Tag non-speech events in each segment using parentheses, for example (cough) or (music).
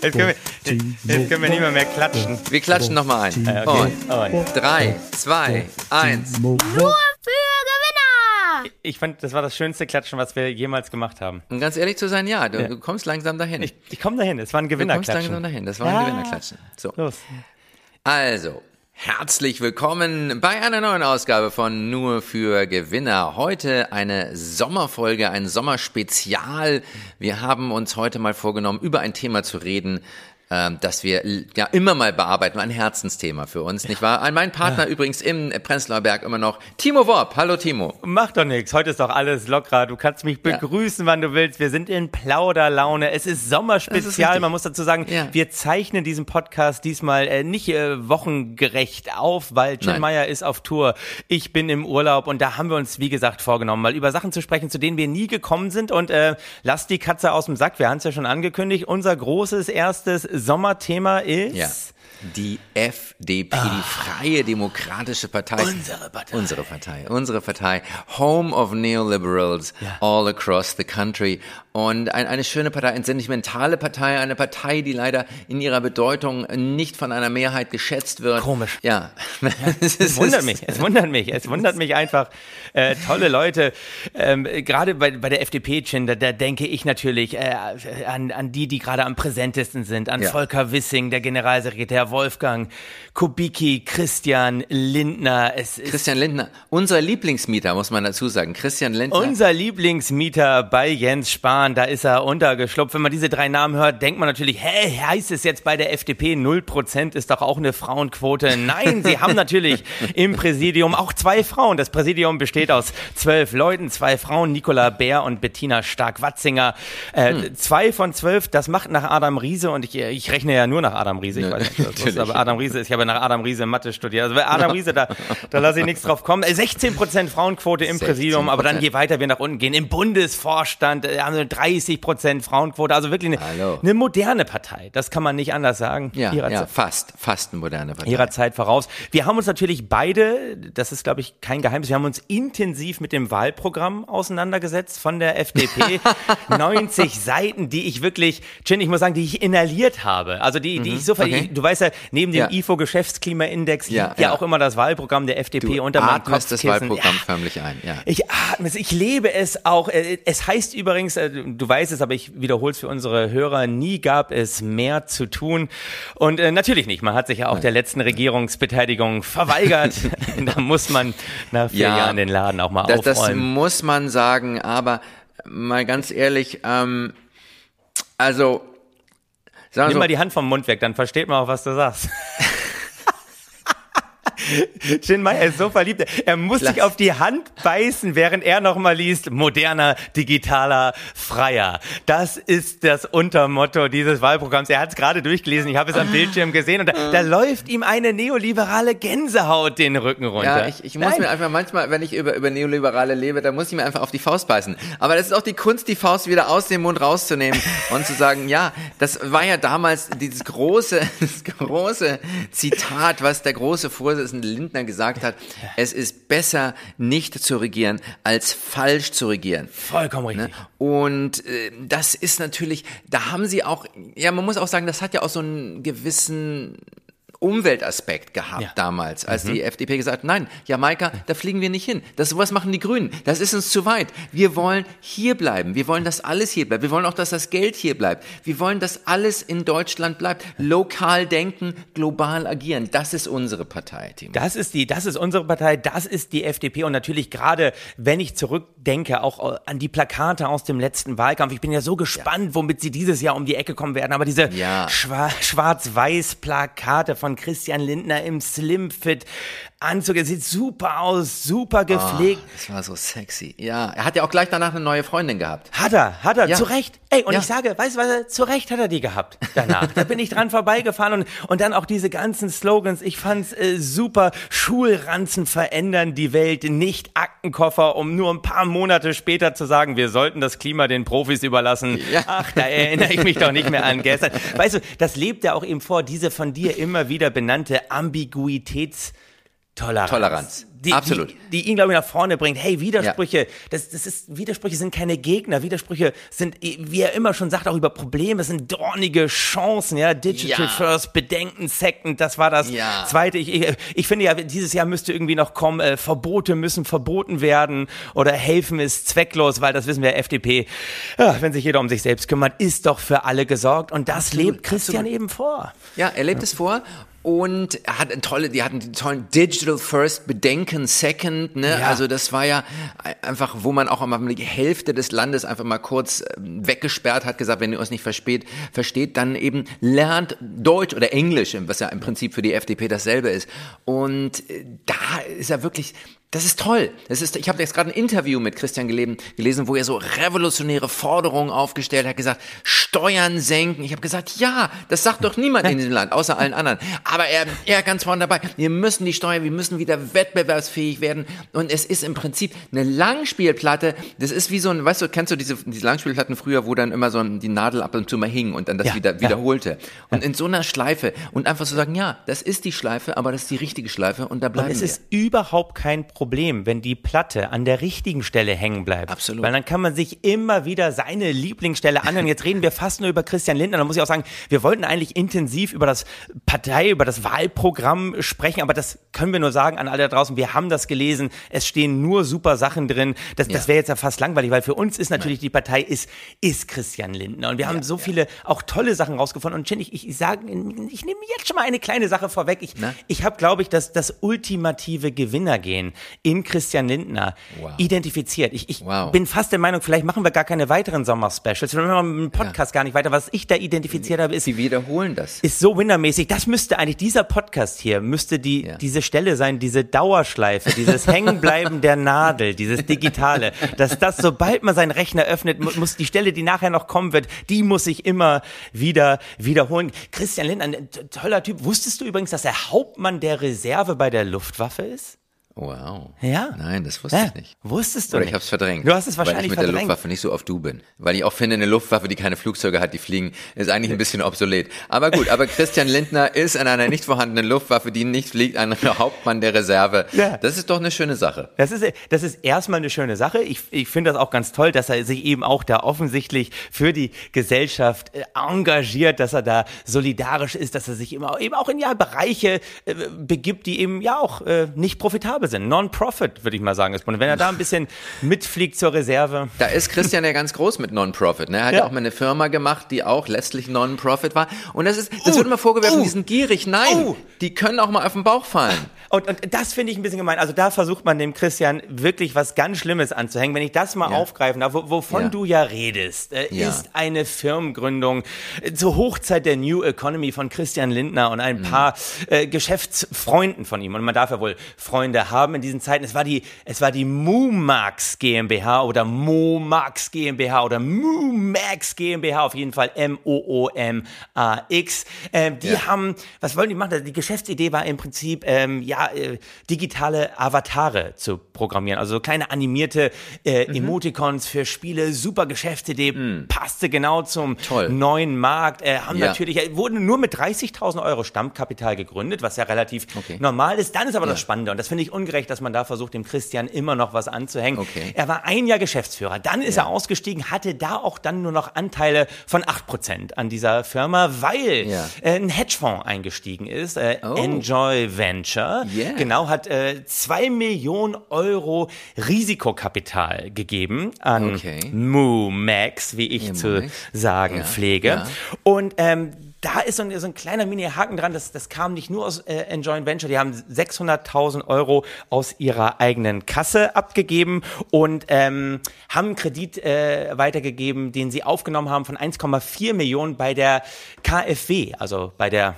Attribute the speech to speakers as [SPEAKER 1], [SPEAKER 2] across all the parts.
[SPEAKER 1] Jetzt können, wir, jetzt können wir nicht mehr, mehr klatschen.
[SPEAKER 2] Wir klatschen nochmal ein.
[SPEAKER 1] Äh, okay.
[SPEAKER 2] Und
[SPEAKER 1] Und.
[SPEAKER 2] drei, zwei, eins.
[SPEAKER 3] Nur für Gewinner!
[SPEAKER 1] Ich fand, das war das schönste Klatschen, was wir jemals gemacht haben.
[SPEAKER 2] Um ganz ehrlich zu sein, ja, du, du kommst langsam dahin.
[SPEAKER 1] Ich, ich komme dahin, es war ein
[SPEAKER 2] du kommst langsam
[SPEAKER 1] Gewinnerklatschen.
[SPEAKER 2] dahin. Das war ein
[SPEAKER 1] Ja.
[SPEAKER 2] Gewinnerklatschen. So.
[SPEAKER 1] Los.
[SPEAKER 2] Also, herzlich willkommen bei einer neuen Ausgabe von Nur für Gewinner. Heute eine Sommerfolge, ein Sommerspezial. Wir haben uns heute mal vorgenommen, über ein Thema zu reden, ähm, das wir ja immer mal bearbeiten, ein Herzensthema für uns, nicht wahr? Mein Partner übrigens im Prenzlauer Berg immer noch, Timo Worp. Hallo Timo.
[SPEAKER 1] Mach doch nichts. Heute ist doch alles lockerer. Du kannst mich
[SPEAKER 2] Ja.
[SPEAKER 1] begrüßen, wann du willst. Wir sind in Plauderlaune. Es ist
[SPEAKER 2] ist
[SPEAKER 1] Sommerspezial.
[SPEAKER 2] richtig.
[SPEAKER 1] Man muss dazu sagen,
[SPEAKER 2] Ja.
[SPEAKER 1] wir zeichnen diesen Podcast diesmal äh, nicht äh, wochengerecht auf, weil Jim. Meyer ist auf Tour. Ich bin im Urlaub und da haben wir uns, wie gesagt, vorgenommen, mal über Sachen zu sprechen, zu denen wir nie gekommen sind. Und äh, lasst die Katze aus dem Sack. Wir haben es ja schon angekündigt. Unser großes erstes Sommerthema ist.
[SPEAKER 2] Ja. Die FDP, die Freie Demokratische Partei.
[SPEAKER 1] Ah. Unsere Partei.
[SPEAKER 2] Unsere Partei. Unsere Partei. Home of Neoliberals
[SPEAKER 1] Ja.
[SPEAKER 2] all across the country. Und ein, eine schöne Partei, eine sentimentale Partei, eine Partei, die leider in ihrer Bedeutung nicht von einer Mehrheit geschätzt wird.
[SPEAKER 1] Komisch.
[SPEAKER 2] Ja. Es (laughs)
[SPEAKER 1] Es wundert mich, es wundert mich, es wundert mich einfach. Äh, tolle Leute. Ähm, gerade bei, bei der FDP, Chin, da, da denke ich natürlich äh, an, an die, die gerade am präsentesten sind. An
[SPEAKER 2] Ja.
[SPEAKER 1] Volker Wissing, der Generalsekretär Wolfgang, Kubicki, Christian Lindner. Es ist
[SPEAKER 2] Christian Lindner, unser Lieblingsmieter, muss man dazu sagen. Christian Lindner.
[SPEAKER 1] unser Lieblingsmieter bei Jens Spahn, da ist er untergeschlupft. Wenn man diese drei Namen hört, denkt man natürlich, hä, heißt es jetzt bei der FDP 0% ist doch auch eine Frauenquote? Nein, sie haben natürlich im Präsidium auch zwei Frauen. Das Präsidium besteht aus zwölf Leuten, zwei Frauen, Nicola Bär und Bettina Stark-Watzinger. Äh, Zwei von zwölf, das macht nach Adam Riese und ich, ich rechne ja nur nach Adam Riese. Ich weiß nicht,
[SPEAKER 2] natürlich.
[SPEAKER 1] aber Adam Riese ich habe nach Adam Riese Mathe studiert. Also bei Adam (laughs) Riese, da, da lasse ich nichts drauf kommen. Äh, 16% Frauenquote im
[SPEAKER 2] 16%.
[SPEAKER 1] Präsidium, aber dann je weiter wir nach unten gehen, im Bundesvorstand äh, haben wir 30% Frauenquote, also wirklich eine, eine moderne Partei. Das kann man nicht anders sagen.
[SPEAKER 2] ja,
[SPEAKER 1] Ihrer
[SPEAKER 2] ja,
[SPEAKER 1] Zeit-
[SPEAKER 2] fast, fast eine moderne Partei.
[SPEAKER 1] ihrer Zeit voraus. Wir haben uns natürlich beide, das ist glaube ich kein Geheimnis, wir haben uns intensiv mit dem Wahlprogramm auseinandergesetzt von der FDP. 90 (laughs) Seiten, die ich wirklich, Chin, ich muss sagen, die ich inhaliert habe. Also die, die ich so,
[SPEAKER 2] Mhm. okay.
[SPEAKER 1] du weißt ja, neben dem
[SPEAKER 2] Ja.
[SPEAKER 1] IFO Geschäftsklimaindex
[SPEAKER 2] Ja,
[SPEAKER 1] liegt ja, auch immer das Wahlprogramm der FDP
[SPEAKER 2] Du
[SPEAKER 1] unter meinem
[SPEAKER 2] atmest das. Wahlprogramm förmlich ein. Ja.
[SPEAKER 1] Ich atme es, ich lebe es auch. Äh, Es heißt übrigens, äh, du weißt es, aber ich wiederhole es für unsere Hörer, nie gab es mehr zu tun. Und äh, natürlich nicht, man hat sich ja auch der letzten Regierungsbeteiligung verweigert. (laughs) (laughs) da muss man nach vier
[SPEAKER 2] Ja.
[SPEAKER 1] Jahren den Laden auch mal
[SPEAKER 2] Das, das
[SPEAKER 1] aufräumen.
[SPEAKER 2] muss man sagen, aber mal ganz ehrlich, ähm, also wir
[SPEAKER 1] Nimm
[SPEAKER 2] so,
[SPEAKER 1] mal die Hand vom Mund weg, dann versteht man auch, was du sagst. (laughs) (laughs) Shin Meyer ist so verliebt. Er muss
[SPEAKER 2] Lass-
[SPEAKER 1] sich auf die Hand beißen, während er nochmal liest, moderner, digitaler, freier. Das ist das Untermotto dieses Wahlprogramms. Er hat es gerade durchgelesen, ich habe es am Bildschirm gesehen und da, da läuft ihm eine neoliberale Gänsehaut den Rücken runter.
[SPEAKER 2] ja, ich, ich muss
[SPEAKER 1] Nein.
[SPEAKER 2] mir einfach manchmal, wenn ich über, über Neoliberale lebe, da muss ich mir einfach auf die Faust beißen. Aber das ist auch die Kunst, die Faust wieder aus dem Mund rauszunehmen (laughs) und zu sagen, ja, das war ja damals dieses große, (laughs) das große Zitat, was der große Vorsitzende Lindner gesagt hat. Es ist besser, nicht zu regieren, als falsch zu regieren.
[SPEAKER 1] Vollkommen richtig.
[SPEAKER 2] Ne? Und äh, das ist natürlich, da haben sie auch, ja, man muss auch sagen, das hat ja auch so einen gewissen Umweltaspekt gehabt
[SPEAKER 1] Ja. Mhm.
[SPEAKER 2] damals, als die FDP gesagt hat, nein, Jamaika, da fliegen wir nicht hin. Das sowas machen die Grünen. Das ist uns zu weit. Wir wollen hier bleiben. Wir wollen, dass alles hier bleibt. Wir wollen auch, dass das Geld hier bleibt. Wir wollen, dass alles in Deutschland bleibt. Lokal denken, global agieren. Das ist unsere Partei, Timo.
[SPEAKER 1] Das ist die, das ist unsere Partei, das ist die FDP und natürlich gerade, wenn ich zurückdenke, auch an die Plakate aus dem letzten Wahlkampf. Ich bin ja so gespannt, womit sie dieses Jahr um die Ecke kommen werden. Aber diese
[SPEAKER 2] Ja.
[SPEAKER 1] schwa schwarz-weiß Plakate von Christian Lindner im Slimfit Anzug, er sieht super aus, super gepflegt.
[SPEAKER 2] Das war so sexy. Ja, er hat ja auch gleich danach eine neue Freundin gehabt.
[SPEAKER 1] Hat er, hat er,
[SPEAKER 2] Ja.
[SPEAKER 1] zu Recht. Ey, und
[SPEAKER 2] Ja.
[SPEAKER 1] ich sage, weißt du was, zu Recht hat er die gehabt danach. da bin ich dran vorbeigefahren und, und dann auch diese ganzen Slogans. Ich fand's äh, super. Schulranzen verändern die Welt, nicht Aktenkoffer, um nur ein paar Monate später zu sagen, wir sollten das Klima den Profis überlassen.
[SPEAKER 2] Ja.
[SPEAKER 1] Ach, da erinnere ich mich doch nicht mehr an gestern. Weißt du, das lebt ja auch eben vor, diese von dir immer wieder benannte Ambiguitäts Toleranz.
[SPEAKER 2] Toleranz.
[SPEAKER 1] Die,
[SPEAKER 2] Absolut.
[SPEAKER 1] Die, die ihn, glaube ich, nach vorne bringt. Hey, Widersprüche, das, das ist, Widersprüche sind keine Gegner. Widersprüche sind, wie er immer schon sagt, auch über Probleme, sind dornige Chancen, ja. Digital
[SPEAKER 2] Ja.
[SPEAKER 1] First, Bedenken Second, das war das
[SPEAKER 2] Ja.
[SPEAKER 1] zweite. Ich, ich, ich finde ja, dieses Jahr müsste irgendwie noch kommen, äh, Verbote müssen verboten werden oder helfen ist zwecklos, weil das wissen wir, FDP, ja, wenn sich jeder um sich selbst kümmert, ist doch für alle gesorgt. Und das lebt Christian eben vor.
[SPEAKER 2] Ja, er lebt es vor. Und er hat eine tolle, die hatten die tollen Digital First, Bedenken Second, ne?
[SPEAKER 1] Ja.
[SPEAKER 2] Also das war ja einfach, wo man auch einmal die Hälfte des Landes einfach mal kurz ähm, weggesperrt hat, gesagt, wenn ihr uns nicht versteht, versteht, dann eben lernt Deutsch oder Englisch, was ja im Prinzip für die FDP dasselbe ist. Und äh, da ist er wirklich, das ist toll. Das ist, ich habe jetzt gerade ein Interview mit Christian gelesen, gelesen, wo er so revolutionäre Forderungen aufgestellt hat, gesagt, Steuern senken. Ich habe gesagt, ja, das sagt doch niemand in diesem Land, außer allen anderen. Aber er, er ganz vorne dabei. Wir müssen die Steuern, wir müssen wieder wettbewerbsfähig werden. Und es ist im Prinzip eine Langspielplatte. Das ist wie so ein, weißt du, kennst du diese, diese Langspielplatten früher, wo dann immer so ein, die Nadel ab und zu mal hing und dann das
[SPEAKER 1] Ja,
[SPEAKER 2] wieder
[SPEAKER 1] ja.
[SPEAKER 2] wiederholte. Und in so einer Schleife und einfach so sagen, ja, das ist die Schleife, aber das ist die richtige Schleife und da bleiben
[SPEAKER 1] Und es
[SPEAKER 2] wir.
[SPEAKER 1] ist überhaupt kein Problem, wenn die Platte an der richtigen Stelle hängen bleibt.
[SPEAKER 2] Absolut.
[SPEAKER 1] Weil dann kann man sich immer wieder seine Lieblingsstelle anhören. Jetzt reden wir fast nur über Christian Lindner. Da muss ich auch sagen, wir wollten eigentlich intensiv über das Partei, über das Wahlprogramm sprechen, aber das können wir nur sagen an alle da draußen. Wir haben das gelesen. Es stehen nur super Sachen drin. Das, das
[SPEAKER 2] Ja.
[SPEAKER 1] wäre jetzt ja fast langweilig, weil für uns ist natürlich die Partei ist, ist Christian Lindner. Und wir haben so viele auch tolle Sachen rausgefunden. Und Jen, ich, ich sage, ich nehme jetzt schon mal eine kleine Sache vorweg. Ich,
[SPEAKER 2] Na?
[SPEAKER 1] ich habe, glaube ich, das, das ultimative Gewinnergehen in Christian Lindner
[SPEAKER 2] Wow.
[SPEAKER 1] identifiziert. Ich, ich
[SPEAKER 2] Wow.
[SPEAKER 1] bin fast der Meinung, vielleicht machen wir gar keine weiteren Sommer-Specials. Wir machen mit dem Podcast gar nicht weiter. Was ich da identifiziert habe, ist,
[SPEAKER 2] Sie wiederholen das.
[SPEAKER 1] ist so winnermäßig. Das müsste eigentlich, dieser Podcast hier, müsste die,
[SPEAKER 2] Ja.
[SPEAKER 1] diese Stelle sein, diese Dauerschleife, dieses (laughs) Hängenbleiben der Nadel, dieses Digitale, dass das, sobald man seinen Rechner öffnet, mu- muss die Stelle, die nachher noch kommen wird, die muss sich immer wieder wiederholen. Christian Lindner, ein toller Typ. Wusstest du übrigens, dass er Hauptmann der Reserve bei der Luftwaffe ist?
[SPEAKER 2] Wow.
[SPEAKER 1] Ja.
[SPEAKER 2] Nein, das wusste
[SPEAKER 1] Ja.
[SPEAKER 2] ich nicht.
[SPEAKER 1] Wusstest du
[SPEAKER 2] Oder
[SPEAKER 1] nicht?
[SPEAKER 2] ich habe es verdrängt.
[SPEAKER 1] Du hast es
[SPEAKER 2] Weil
[SPEAKER 1] wahrscheinlich
[SPEAKER 2] ich mit der
[SPEAKER 1] verdrängt.
[SPEAKER 2] Luftwaffe nicht so oft du bin. Weil ich auch finde, eine Luftwaffe, die keine Flugzeuge hat, die fliegen, ist eigentlich ein bisschen obsolet. Aber gut, aber Christian Lindner ist an einer nicht vorhandenen Luftwaffe, die nicht fliegt, ein Hauptmann der Reserve.
[SPEAKER 1] Ja.
[SPEAKER 2] Das ist doch eine schöne Sache.
[SPEAKER 1] Das ist, das ist erstmal eine schöne Sache. Ich, ich finde das auch ganz toll, dass er sich eben auch da offensichtlich für die Gesellschaft äh, engagiert, dass er da solidarisch ist, dass er sich immer eben auch in ja Bereiche äh, begibt, die eben ja auch äh, nicht profitabel sind. Non-Profit, würde ich mal sagen. ist. Und wenn er da ein bisschen (laughs) mitfliegt zur Reserve.
[SPEAKER 2] Da ist Christian ja ganz groß mit Non-Profit. Ne? Er hat ja. Auch mal eine Firma gemacht, die auch letztlich Non-Profit war. Und das ist, das wird immer vorgeworfen,
[SPEAKER 1] oh,
[SPEAKER 2] die sind gierig. Nein,
[SPEAKER 1] oh.
[SPEAKER 2] die können auch mal auf den Bauch fallen. (laughs)
[SPEAKER 1] Und, und das finde ich ein bisschen gemein. Also da versucht man dem Christian wirklich was ganz Schlimmes anzuhängen. Wenn ich das mal
[SPEAKER 2] Ja.
[SPEAKER 1] aufgreifen darf, wo, wovon
[SPEAKER 2] Ja.
[SPEAKER 1] du ja redest, äh, ist eine Firmengründung zur Hochzeit der New Economy von Christian Lindner und
[SPEAKER 2] Mhm.
[SPEAKER 1] ein paar äh, Geschäftsfreunden von ihm. Und man darf ja wohl Freunde haben in diesen Zeiten. Es war die, es war die Mumax GmbH oder Momax GmbH oder Mumax GmbH, auf jeden Fall M-O-O-M-A-X. Ähm, die
[SPEAKER 2] Ja.
[SPEAKER 1] haben, was wollen die machen? Die Geschäftsidee war im Prinzip, ähm, ja, äh, digitale Avatare zu programmieren. Also so kleine animierte äh,
[SPEAKER 2] Mhm.
[SPEAKER 1] Emoticons für Spiele. Super Geschäftsidee, passte genau zum
[SPEAKER 2] Toll.
[SPEAKER 1] neuen Markt. Äh, haben
[SPEAKER 2] Ja.
[SPEAKER 1] natürlich, äh, wurden nur mit 30.000 Euro Stammkapital gegründet, was ja relativ
[SPEAKER 2] Okay.
[SPEAKER 1] normal ist. Dann ist aber
[SPEAKER 2] Ja.
[SPEAKER 1] das Spannende und das finde ich ungerecht, dass man da versucht, dem Christian immer noch was anzuhängen.
[SPEAKER 2] Okay.
[SPEAKER 1] Er war ein Jahr Geschäftsführer, dann ist er ausgestiegen, hatte da auch dann nur noch Anteile von 8% an dieser Firma, weil
[SPEAKER 2] Ja.
[SPEAKER 1] äh, ein Hedgefonds eingestiegen ist, äh,
[SPEAKER 2] Oh.
[SPEAKER 1] Enjoy Venture.
[SPEAKER 2] Yeah.
[SPEAKER 1] Genau, hat äh, 2 Millionen Euro Risikokapital gegeben an
[SPEAKER 2] Okay.
[SPEAKER 1] MooMax, wie ich
[SPEAKER 2] Ja,
[SPEAKER 1] zu
[SPEAKER 2] MooMax.
[SPEAKER 1] sagen
[SPEAKER 2] Ja,
[SPEAKER 1] pflege.
[SPEAKER 2] ja.
[SPEAKER 1] Und ähm, da ist so ein, so ein kleiner Mini-Haken dran, das, das kam nicht nur aus äh, Enjoy Venture, die haben 600.000 Euro aus ihrer eigenen Kasse abgegeben und ähm, haben einen Kredit äh, weitergegeben, den sie aufgenommen haben von 1,4 Millionen bei der KfW, also bei der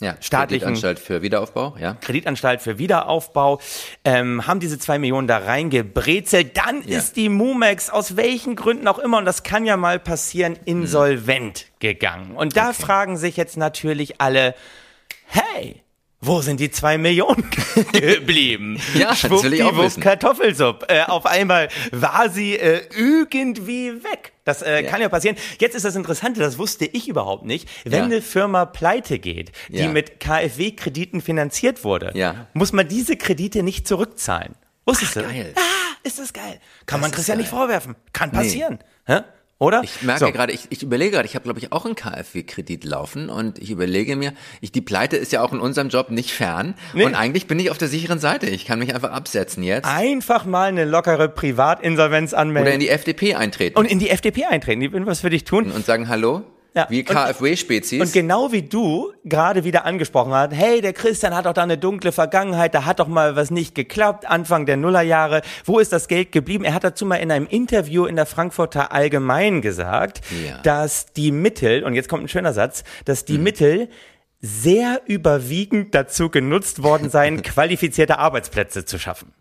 [SPEAKER 2] Ja,
[SPEAKER 1] Staatlichen-
[SPEAKER 2] Kreditanstalt für Wiederaufbau, ja.
[SPEAKER 1] Kreditanstalt für Wiederaufbau, ähm, haben diese zwei Millionen da reingebrezelt. Dann
[SPEAKER 2] Ja.
[SPEAKER 1] ist die Mumex aus welchen Gründen auch immer, und das kann ja mal passieren, insolvent gegangen. Und da
[SPEAKER 2] Okay.
[SPEAKER 1] fragen sich jetzt natürlich alle, hey, Wo sind die zwei Millionen (laughs) geblieben?
[SPEAKER 2] Ja, das will ich auch wissen.
[SPEAKER 1] Kartoffelsuppe. Äh, auf einmal war sie äh, irgendwie weg. Das äh,
[SPEAKER 2] Ja.
[SPEAKER 1] kann ja passieren. Jetzt ist das Interessante, das wusste ich überhaupt nicht. Wenn
[SPEAKER 2] Ja.
[SPEAKER 1] eine Firma pleite geht, die
[SPEAKER 2] Ja.
[SPEAKER 1] mit KfW-Krediten finanziert wurde, muss man diese Kredite nicht zurückzahlen. Wusstest
[SPEAKER 2] Ach,
[SPEAKER 1] du?
[SPEAKER 2] geil.
[SPEAKER 1] Ah, ist das geil. Kann man
[SPEAKER 2] ist
[SPEAKER 1] Christian nicht vorwerfen. Kann passieren. Hä? Oder?
[SPEAKER 2] Ich merke
[SPEAKER 1] So.
[SPEAKER 2] gerade, ich, ich überlege gerade, ich habe glaube ich auch einen KfW-Kredit laufen und ich überlege mir, ich, die Pleite ist ja auch in unserem Job nicht fern
[SPEAKER 1] Nee.
[SPEAKER 2] und eigentlich bin ich auf der sicheren Seite. Ich kann mich einfach absetzen jetzt
[SPEAKER 1] Einfach mal eine lockere Privatinsolvenz anmelden.
[SPEAKER 2] oder in die FDP eintreten
[SPEAKER 1] und in die FDP eintreten. Die würden was für dich tun.
[SPEAKER 2] und sagen Hallo,
[SPEAKER 1] Ja.
[SPEAKER 2] wie KfW-Spezies.
[SPEAKER 1] Und genau wie du gerade wieder angesprochen hast, hey, der Christian hat doch da eine dunkle Vergangenheit, da hat doch mal was nicht geklappt, Anfang der Nullerjahre. Wo ist das Geld geblieben? Er hat dazu mal in einem Interview in der Frankfurter Allgemein gesagt,
[SPEAKER 2] Ja.
[SPEAKER 1] dass die Mittel, und jetzt kommt ein schöner Satz, dass
[SPEAKER 2] Mhm.
[SPEAKER 1] die Mittel sehr überwiegend dazu genutzt worden seien, (laughs) qualifizierte Arbeitsplätze zu schaffen.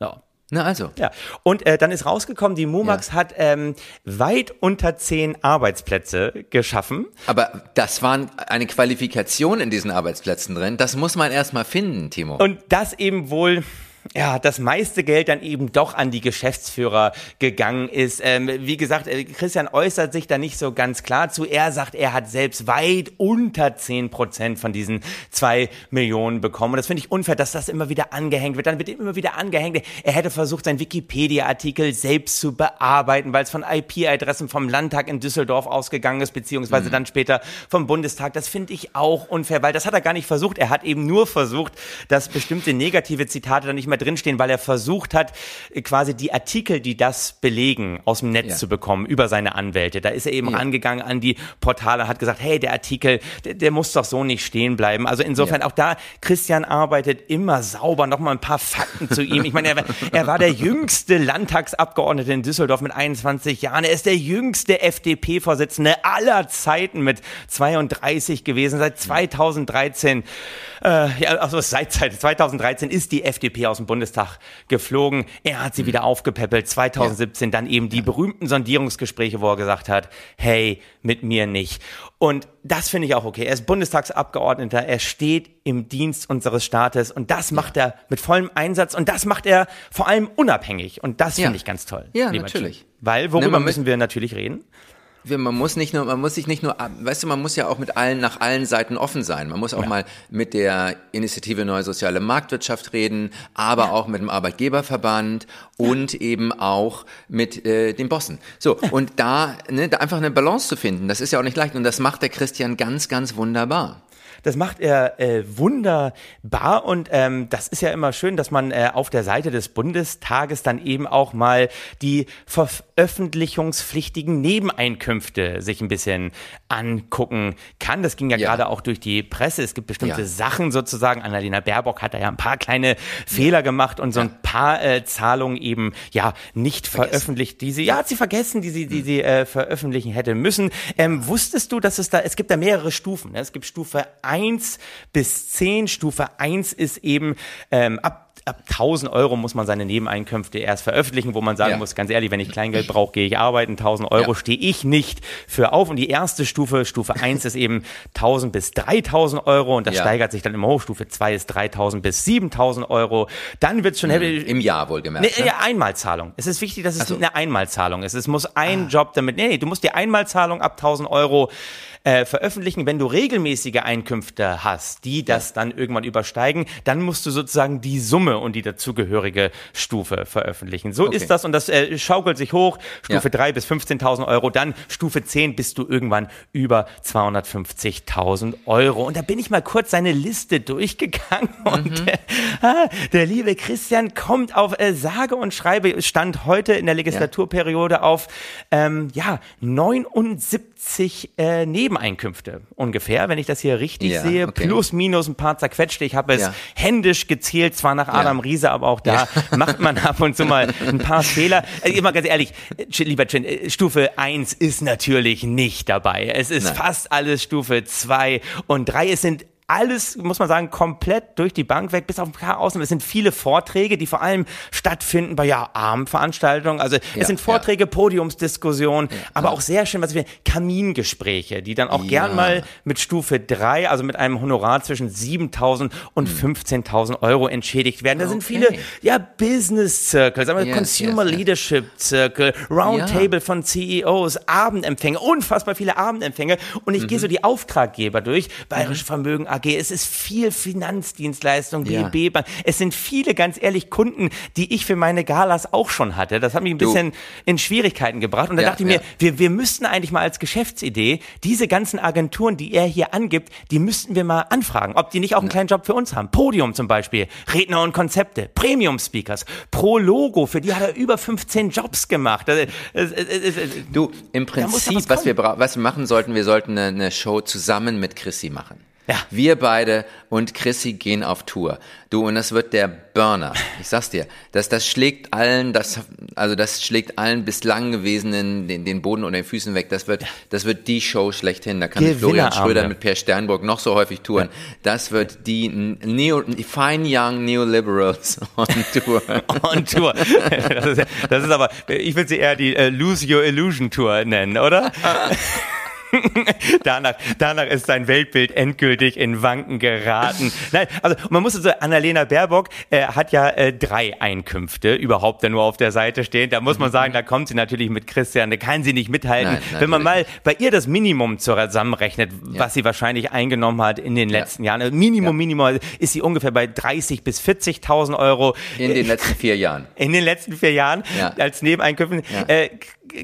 [SPEAKER 1] So.
[SPEAKER 2] Na also,
[SPEAKER 1] Ja, und äh, dann ist rausgekommen, die Mumax hat ähm, weit unter zehn Arbeitsplätze geschaffen.
[SPEAKER 2] aber das waren eine Qualifikation in diesen Arbeitsplätzen drin. Das muss man erstmal finden, Timo.
[SPEAKER 1] Und das eben wohl ja, das meiste Geld dann eben doch an die Geschäftsführer gegangen ist. Ähm, wie gesagt, äh, Christian äußert sich da nicht so ganz klar zu. Er sagt, er hat selbst weit unter 10 Prozent von diesen zwei Millionen bekommen. Und das finde ich unfair, dass das immer wieder angehängt wird. Dann wird immer wieder angehängt, er hätte versucht, seinen Wikipedia-Artikel selbst zu bearbeiten, weil es von IP-Adressen vom Landtag in Düsseldorf ausgegangen ist, beziehungsweise dann später vom Bundestag. Das finde ich auch unfair, weil das hat er gar nicht versucht. Er hat eben nur versucht, dass bestimmte negative Zitate dann nicht mehr drinstehen, weil er versucht hat, äh, quasi die Artikel, die das belegen, aus dem Netz
[SPEAKER 2] Ja.
[SPEAKER 1] zu bekommen über seine Anwälte. Da ist er eben
[SPEAKER 2] Ja.
[SPEAKER 1] rangegangen an die Portale, hat gesagt, hey, der Artikel, der, der muss doch so nicht stehen bleiben. Also insofern
[SPEAKER 2] Ja.
[SPEAKER 1] auch da, Christian arbeitet immer sauber. Nochmal ein paar Fakten zu ihm. Ich meine, er, war- er war der jüngste Landtagsabgeordnete in Düsseldorf mit 21 Jahren. Er ist der jüngste FDP-Vorsitzende aller Zeiten mit 32 gewesen. Seit 2013, äh, ja, also seit, seit 2013 ist die FDP aus dem Bundestag geflogen. Er hat sie wieder aufgepäppelt. 2017 dann eben die berühmten Sondierungsgespräche, wo er gesagt hat, hey, mit mir nicht. Und das finde ich auch okay. Er ist Bundestagsabgeordneter, er steht im Dienst unseres Staates und das macht er mit vollem Einsatz und das macht er vor allem unabhängig und das
[SPEAKER 2] Ja.
[SPEAKER 1] finde ich ganz toll.
[SPEAKER 2] Ja, natürlich.
[SPEAKER 1] Jim. Weil, worüber müssen wir natürlich reden?
[SPEAKER 2] Man muss nicht nur, man muss sich nicht nur, weißt du, man muss ja auch mit allen, nach allen Seiten offen sein. Man muss auch mal mit der Initiative Neue Soziale Marktwirtschaft reden, aber auch mit dem Arbeitgeberverband und eben auch mit äh, den Bossen. So, und da, ne, da einfach eine Balance zu finden, das ist ja auch nicht leicht und das macht der Christian ganz, ganz wunderbar.
[SPEAKER 1] Das macht er äh, wunderbar und ähm, das ist ja immer schön, dass man äh, auf der Seite des Bundestages dann eben auch mal die veröffentlichungspflichtigen Nebeneinkünfte sich ein bisschen angucken kann. Das ging ja,
[SPEAKER 2] Ja.
[SPEAKER 1] gerade auch durch die Presse. Es gibt bestimmte
[SPEAKER 2] Ja.
[SPEAKER 1] Sachen sozusagen. Annalena Baerbock hat da ja ein paar kleine Fehler gemacht und so ein paar äh, Zahlungen eben ja nicht veröffentlicht, die sie, ja, hat sie vergessen, die sie, die sie äh, veröffentlichen hätte müssen. Ähm, wusstest du, dass es da, es gibt da mehrere Stufen. Ne? Es gibt Stufe 1 bis 10. Stufe 1 ist eben ähm, ab ab 1000 Euro muss man seine Nebeneinkünfte erst veröffentlichen, wo man sagen
[SPEAKER 2] Ja.
[SPEAKER 1] muss, ganz ehrlich, wenn ich Kleingeld brauche, gehe ich arbeiten. 1000 Euro
[SPEAKER 2] Ja.
[SPEAKER 1] stehe ich nicht für auf. Und die erste Stufe, Stufe 1 ist eben 1000 bis 3000 Euro und das
[SPEAKER 2] Ja.
[SPEAKER 1] steigert sich dann immer hoch. Stufe 2 ist 3000 bis 7000 Euro. Dann wird's schon heavy.
[SPEAKER 2] Im Jahr wohlgemerkt.
[SPEAKER 1] Nee,
[SPEAKER 2] ne?
[SPEAKER 1] Einmalzahlung. Es ist wichtig, dass es
[SPEAKER 2] so.
[SPEAKER 1] eine Einmalzahlung ist. Es muss
[SPEAKER 2] Ah.
[SPEAKER 1] ein Job damit, nee, nee, du musst die Einmalzahlung ab 1000 Euro äh, veröffentlichen. Wenn du regelmäßige Einkünfte hast, die das dann irgendwann übersteigen, dann musst du sozusagen die Summe und die dazugehörige Stufe veröffentlichen. So
[SPEAKER 2] Okay.
[SPEAKER 1] ist das und das äh, schaukelt sich hoch. Stufe
[SPEAKER 2] Ja.
[SPEAKER 1] 3 bis 15.000 Euro, dann Stufe 10 bist du irgendwann über 250.000 Euro. Und da bin ich mal kurz seine Liste durchgegangen (laughs) und
[SPEAKER 2] Mhm.
[SPEAKER 1] äh, ah, der liebe Christian kommt auf äh, sage und schreibe, stand heute in der Legislaturperiode auf ähm, ja 79 äh, Nebeneinkünfte ungefähr, wenn ich das hier richtig
[SPEAKER 2] Ja,
[SPEAKER 1] sehe,
[SPEAKER 2] okay.
[SPEAKER 1] plus minus ein paar zerquetschte. Ich habe es
[SPEAKER 2] Ja.
[SPEAKER 1] händisch gezählt, zwar nach Adam Riese, aber auch da (laughs) macht man ab und zu mal ein paar Fehler. Äh, immer ganz ehrlich, lieber Chin, äh, Stufe 1 ist natürlich nicht dabei. Es ist
[SPEAKER 2] Nein.
[SPEAKER 1] fast alles Stufe 2 und 3. Es sind alles, muss man sagen, komplett durch die Bank weg, bis auf ein paar Ausnahmen. Es sind viele Vorträge, die vor allem stattfinden bei ja, Abendveranstaltungen. Also
[SPEAKER 2] Ja,
[SPEAKER 1] es sind Vorträge, Podiumsdiskussionen, aber auch sehr schön, was wir Kamingespräche, die dann auch
[SPEAKER 2] Ja.
[SPEAKER 1] gern mal mit Stufe 3, also mit einem Honorar zwischen 7.000 und 15.000 Euro entschädigt werden. Da sind
[SPEAKER 2] Okay.
[SPEAKER 1] viele, ja, Business Circles, aber
[SPEAKER 2] Yes,
[SPEAKER 1] Consumer
[SPEAKER 2] yes.
[SPEAKER 1] Leadership Circle, Roundtable von CEOs, Abendempfänge, unfassbar viele Abendempfänge. Und ich gehe
[SPEAKER 2] Mhm.
[SPEAKER 1] so die Auftraggeber durch, Bayerische Vermögen AG, es ist viel Finanzdienstleistung,
[SPEAKER 2] Ja.
[SPEAKER 1] DB Bank. Es sind viele, ganz ehrlich, Kunden, die ich für meine Galas auch schon hatte. Das hat mich ein
[SPEAKER 2] Du.
[SPEAKER 1] bisschen in Schwierigkeiten gebracht. Und da
[SPEAKER 2] Ja,
[SPEAKER 1] dachte ich mir, wir, wir müssten eigentlich mal als Geschäftsidee diese ganzen Agenturen, die er hier angibt, die müssten wir mal anfragen, ob die nicht auch einen kleinen Job für uns haben. Podium zum Beispiel, Redner und Konzepte, Premium Speakers, Pro Logo, für die hat er über 15 Jobs gemacht. Das- das- das-
[SPEAKER 2] Du, im Prinzip,
[SPEAKER 1] was
[SPEAKER 2] wir, was wir machen sollten, wir sollten eine, eine Show zusammen mit Chrissy machen.
[SPEAKER 1] Ja.
[SPEAKER 2] Wir beide und Chrissy gehen auf Tour. Du, und das wird der Burner. Ich sag's dir. Das, das schlägt allen, das, also das schlägt allen bislang gewesenen den, den Boden unter den Füßen weg. Das wird, das wird die Show schlechthin. Da kann Florian. Schröder mit Per Sternburg noch so häufig touren. Das wird die Neo, Fine Young Neoliberals (laughs) on Tour.
[SPEAKER 1] on Tour. Das ist, das ist aber, ich würde sie eher die äh, Lose Your Illusion Tour nennen, oder? (laughs) (laughs) danach, danach ist sein Weltbild endgültig in Wanken geraten. Nein, also man muss also, Annalena Baerbock äh, hat ja äh, drei Einkünfte überhaupt da nur auf der Seite stehen. Da muss man sagen, da kommt sie natürlich mit Christian, da kann sie nicht mithalten.
[SPEAKER 2] Nein,
[SPEAKER 1] Wenn man mal bei ihr das Minimum zusammenrechnet, was sie wahrscheinlich eingenommen hat in den letzten Jahren, also Minimum, Minimum ist sie ungefähr bei 30 bis 40.000 Euro
[SPEAKER 2] In den letzten vier Jahren.
[SPEAKER 1] in den letzten vier Jahren
[SPEAKER 2] Ja.
[SPEAKER 1] als Nebeneinkünften.
[SPEAKER 2] Ja.
[SPEAKER 1] Äh,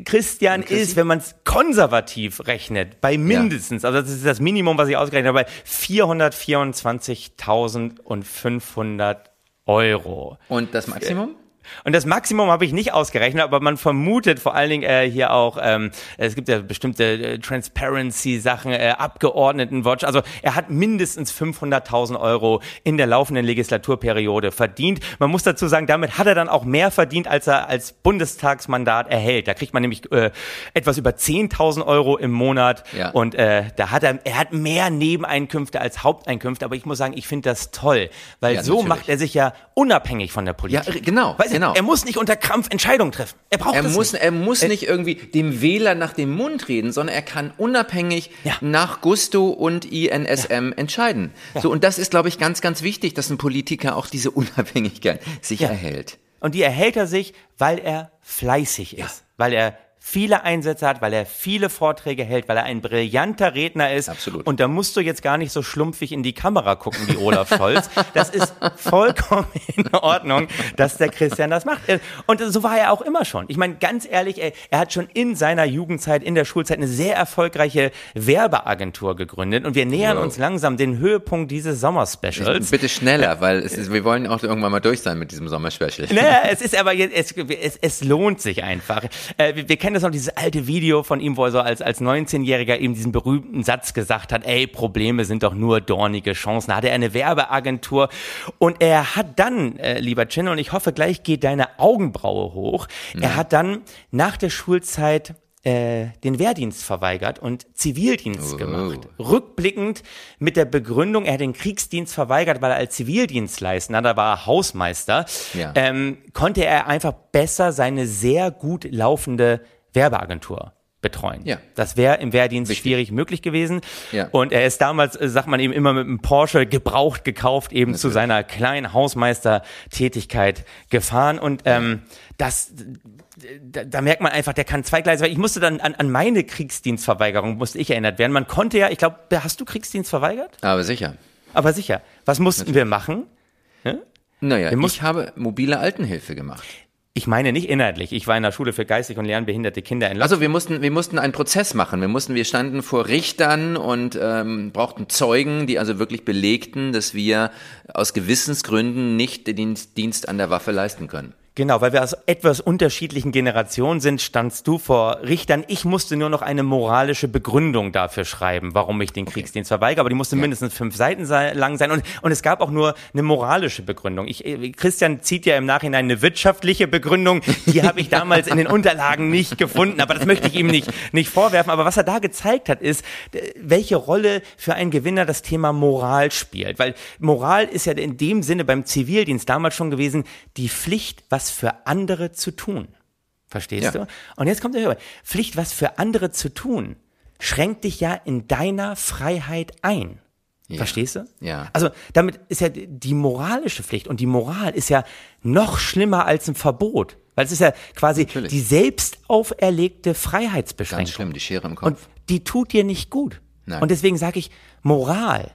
[SPEAKER 1] Christian ist, wenn man es konservativ rechnet, bei mindestens, also das ist das Minimum, was ich ausgerechnet habe, bei 424.500 Euro.
[SPEAKER 2] Und das Maximum?
[SPEAKER 1] Und das Maximum habe ich nicht ausgerechnet, aber man vermutet vor allen Dingen äh, hier auch, ähm, es gibt ja bestimmte äh, Transparency-Sachen, äh, Abgeordnetenwatch. Also er hat mindestens 500.000 Euro in der laufenden Legislaturperiode verdient. Man muss dazu sagen, damit hat er dann auch mehr verdient, als er als Bundestagsmandat erhält. Da kriegt man nämlich äh, etwas über 10.000 Euro im Monat
[SPEAKER 2] Ja.
[SPEAKER 1] und äh, da hat er, er hat mehr Nebeneinkünfte als Haupteinkünfte. Aber ich muss sagen, ich finde das toll, weil
[SPEAKER 2] Ja,
[SPEAKER 1] so
[SPEAKER 2] natürlich.
[SPEAKER 1] macht er sich ja unabhängig von der Politik.
[SPEAKER 2] Ja, genau,
[SPEAKER 1] Weißt du,
[SPEAKER 2] genau.
[SPEAKER 1] Er muss nicht unter Krampf Entscheidungen treffen. Er braucht
[SPEAKER 2] Er
[SPEAKER 1] es
[SPEAKER 2] muss,
[SPEAKER 1] nicht.
[SPEAKER 2] er muss nicht irgendwie dem Wähler nach dem Mund reden, sondern er kann unabhängig
[SPEAKER 1] Ja.
[SPEAKER 2] nach Gusto und INSM entscheiden. So, und das ist, glaube ich, ganz, ganz wichtig, dass ein Politiker auch diese Unabhängigkeit sich
[SPEAKER 1] Ja.
[SPEAKER 2] erhält.
[SPEAKER 1] Und die erhält er sich, weil er fleißig ist, weil er viele Einsätze hat, weil er viele Vorträge hält, weil er ein brillanter Redner ist.
[SPEAKER 2] Absolut.
[SPEAKER 1] Und da musst du jetzt gar nicht so schlumpfig in die Kamera gucken wie Olaf (laughs) Scholz. Das ist vollkommen in Ordnung, dass der Christian das macht. Und so war er auch immer schon. Ich meine, ganz ehrlich, er, er hat schon in seiner Jugendzeit, in der Schulzeit eine sehr erfolgreiche Werbeagentur gegründet. Und wir nähern
[SPEAKER 2] Wow.
[SPEAKER 1] uns langsam den Höhepunkt dieses Sommerspecials.
[SPEAKER 2] Bitte schneller, weil ist, wir wollen auch irgendwann mal durch sein mit diesem Sommerspecial.
[SPEAKER 1] Naja, es (laughs) ist aber jetzt, es, es, es lohnt sich einfach. Äh, wir, wir kennen das noch, dieses alte Video von ihm, wo er so als, als 19-Jähriger eben diesen berühmten Satz gesagt hat, ey, Probleme sind doch nur dornige Chancen. Da hatte er eine Werbeagentur und er hat dann, äh, lieber Chin, und ich hoffe, gleich geht deine Augenbraue hoch, er hat dann nach der Schulzeit äh, den Wehrdienst verweigert und Zivildienst
[SPEAKER 2] Oh.
[SPEAKER 1] gemacht. Rückblickend mit der Begründung, er hat den Kriegsdienst verweigert, weil er als Zivildienstleistender, da war er Hausmeister,
[SPEAKER 2] Ja.
[SPEAKER 1] ähm, konnte er einfach besser seine sehr gut laufende Werbeagentur betreuen.
[SPEAKER 2] Ja.
[SPEAKER 1] Das wäre im Wehrdienst
[SPEAKER 2] Wichtig.
[SPEAKER 1] schwierig möglich gewesen.
[SPEAKER 2] Ja.
[SPEAKER 1] Und er ist damals, äh, sagt man eben, immer mit einem Porsche gebraucht gekauft, eben zu seiner kleinen Hausmeistertätigkeit gefahren. Und ähm, das, da, da merkt man einfach, der kann zweigleisig. weil Ich musste dann an, an meine Kriegsdienstverweigerung musste ich erinnert werden. Man konnte ja, ich glaube, hast du Kriegsdienst verweigert?
[SPEAKER 2] Aber sicher.
[SPEAKER 1] Aber sicher. Was mussten wir machen?
[SPEAKER 2] Naja,
[SPEAKER 1] Wir
[SPEAKER 2] ich habe mobile Altenhilfe gemacht.
[SPEAKER 1] Ich meine nicht inhaltlich. Ich war in der Schule für geistig und lernbehinderte Kinder in
[SPEAKER 2] Also wir mussten, wir mussten einen Prozess machen. Wir mussten, wir standen vor Richtern und ähm, brauchten Zeugen, die also wirklich belegten, dass wir aus Gewissensgründen nicht den Dienst an der Waffe leisten können.
[SPEAKER 1] Genau, weil wir aus etwas unterschiedlichen Generationen sind, standst du vor Richtern. Ich musste nur noch eine moralische Begründung dafür schreiben, warum ich den Kriegsdienst verweigere, aber die musste ja. mindestens fünf Seiten sei, lang sein und, und es gab auch nur eine moralische Begründung. Ich, äh, Christian zieht ja im Nachhinein eine wirtschaftliche Begründung, die habe ich damals in den Unterlagen nicht gefunden, aber das möchte ich ihm nicht, nicht vorwerfen. Aber was er da gezeigt hat, ist, welche Rolle für einen Gewinner das Thema Moral spielt. Weil Moral ist ja in dem Sinne beim Zivildienst damals schon gewesen, die Pflicht, was für andere zu tun. Verstehst ja. du? Und jetzt kommt der Hörer. Pflicht, was für andere zu tun, schränkt dich ja in deiner Freiheit ein. Ja. Verstehst du?
[SPEAKER 2] Ja.
[SPEAKER 1] Also damit ist ja die moralische Pflicht und die Moral ist ja noch schlimmer als ein Verbot. Weil es ist ja quasi Natürlich. die selbst auferlegte Freiheitsbeschränkung. Ganz
[SPEAKER 2] schlimm, die Schere im Kopf.
[SPEAKER 1] Und die tut dir nicht gut. Nein. Und deswegen sage ich, Moral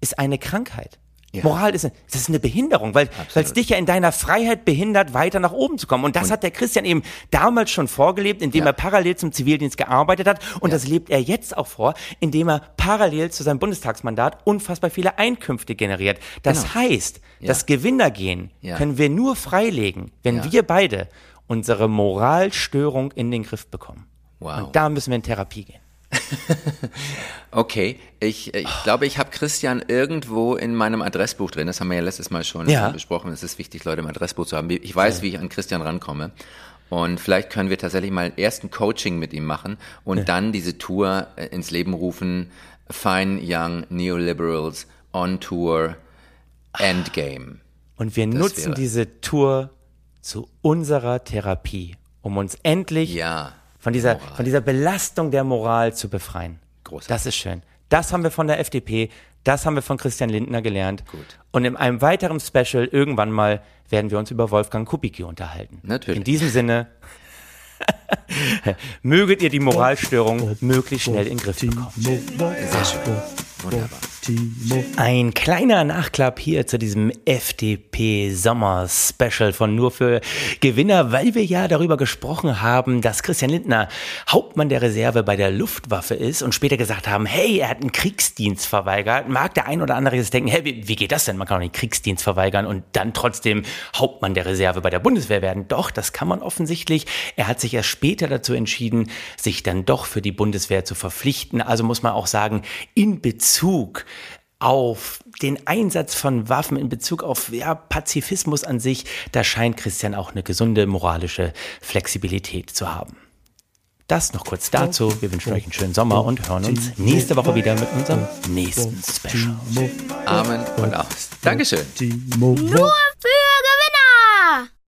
[SPEAKER 1] ist eine Krankheit. Ja. Moral ist, das ist eine Behinderung, weil es dich ja in deiner Freiheit behindert, weiter nach oben zu kommen. Und das und hat der Christian eben damals schon vorgelebt, indem ja. er parallel zum Zivildienst gearbeitet hat. Und ja. das lebt er jetzt auch vor, indem er parallel zu seinem Bundestagsmandat unfassbar viele Einkünfte generiert. Das genau. heißt, das Gewinnergehen können wir nur freilegen, wenn wir beide unsere Moralstörung in den Griff bekommen. Wow. Und da müssen wir in Therapie gehen. (laughs)
[SPEAKER 2] okay, ich, ich glaube, ich habe Christian irgendwo in meinem Adressbuch drin. Das haben wir ja letztes Mal schon
[SPEAKER 1] ja.
[SPEAKER 2] besprochen. Es ist wichtig, Leute im Adressbuch zu haben. Ich weiß, ja. wie ich an Christian rankomme. Und vielleicht können wir tatsächlich mal erst ein Coaching mit ihm machen und ja. dann diese Tour äh, ins Leben rufen. Fine Young Neoliberals on Tour Endgame.
[SPEAKER 1] Und wir das nutzen wäre. diese Tour zu unserer Therapie, um uns endlich
[SPEAKER 2] ja
[SPEAKER 1] von dieser, von dieser Belastung der Moral zu befreien.
[SPEAKER 2] Großartig.
[SPEAKER 1] Das ist schön. Das haben wir von der FDP, das haben wir von Christian Lindner gelernt.
[SPEAKER 2] Gut.
[SPEAKER 1] Und in einem weiteren Special irgendwann mal werden wir uns über Wolfgang Kubicki unterhalten.
[SPEAKER 2] Natürlich.
[SPEAKER 1] In diesem Sinne, (laughs) möget ihr die Moralstörung möglichst schnell in den Griff bekommen.
[SPEAKER 2] Sehr schön. Wunderbar.
[SPEAKER 1] Ein kleiner Nachklapp hier zu diesem FDP-Sommer-Special von Nur für Gewinner, weil wir ja darüber gesprochen haben, dass Christian Lindner Hauptmann der Reserve bei der Luftwaffe ist und später gesagt haben, hey, er hat einen Kriegsdienst verweigert. Mag der ein oder andere jetzt denken, hey, wie, wie geht das denn? Man kann doch nicht Kriegsdienst verweigern und dann trotzdem Hauptmann der Reserve bei der Bundeswehr werden. Doch, das kann man offensichtlich. Er hat sich erst später dazu entschieden, sich dann doch für die Bundeswehr zu verpflichten. Also muss man auch sagen, in Bezug auf den Einsatz von Waffen in Bezug auf ja, Pazifismus an sich, da scheint Christian auch eine gesunde moralische Flexibilität zu haben. Das noch kurz dazu. Wir wünschen euch einen schönen Sommer und hören uns nächste Woche wieder mit unserem nächsten Special.
[SPEAKER 2] Amen und aus. Dankeschön.
[SPEAKER 3] Nur für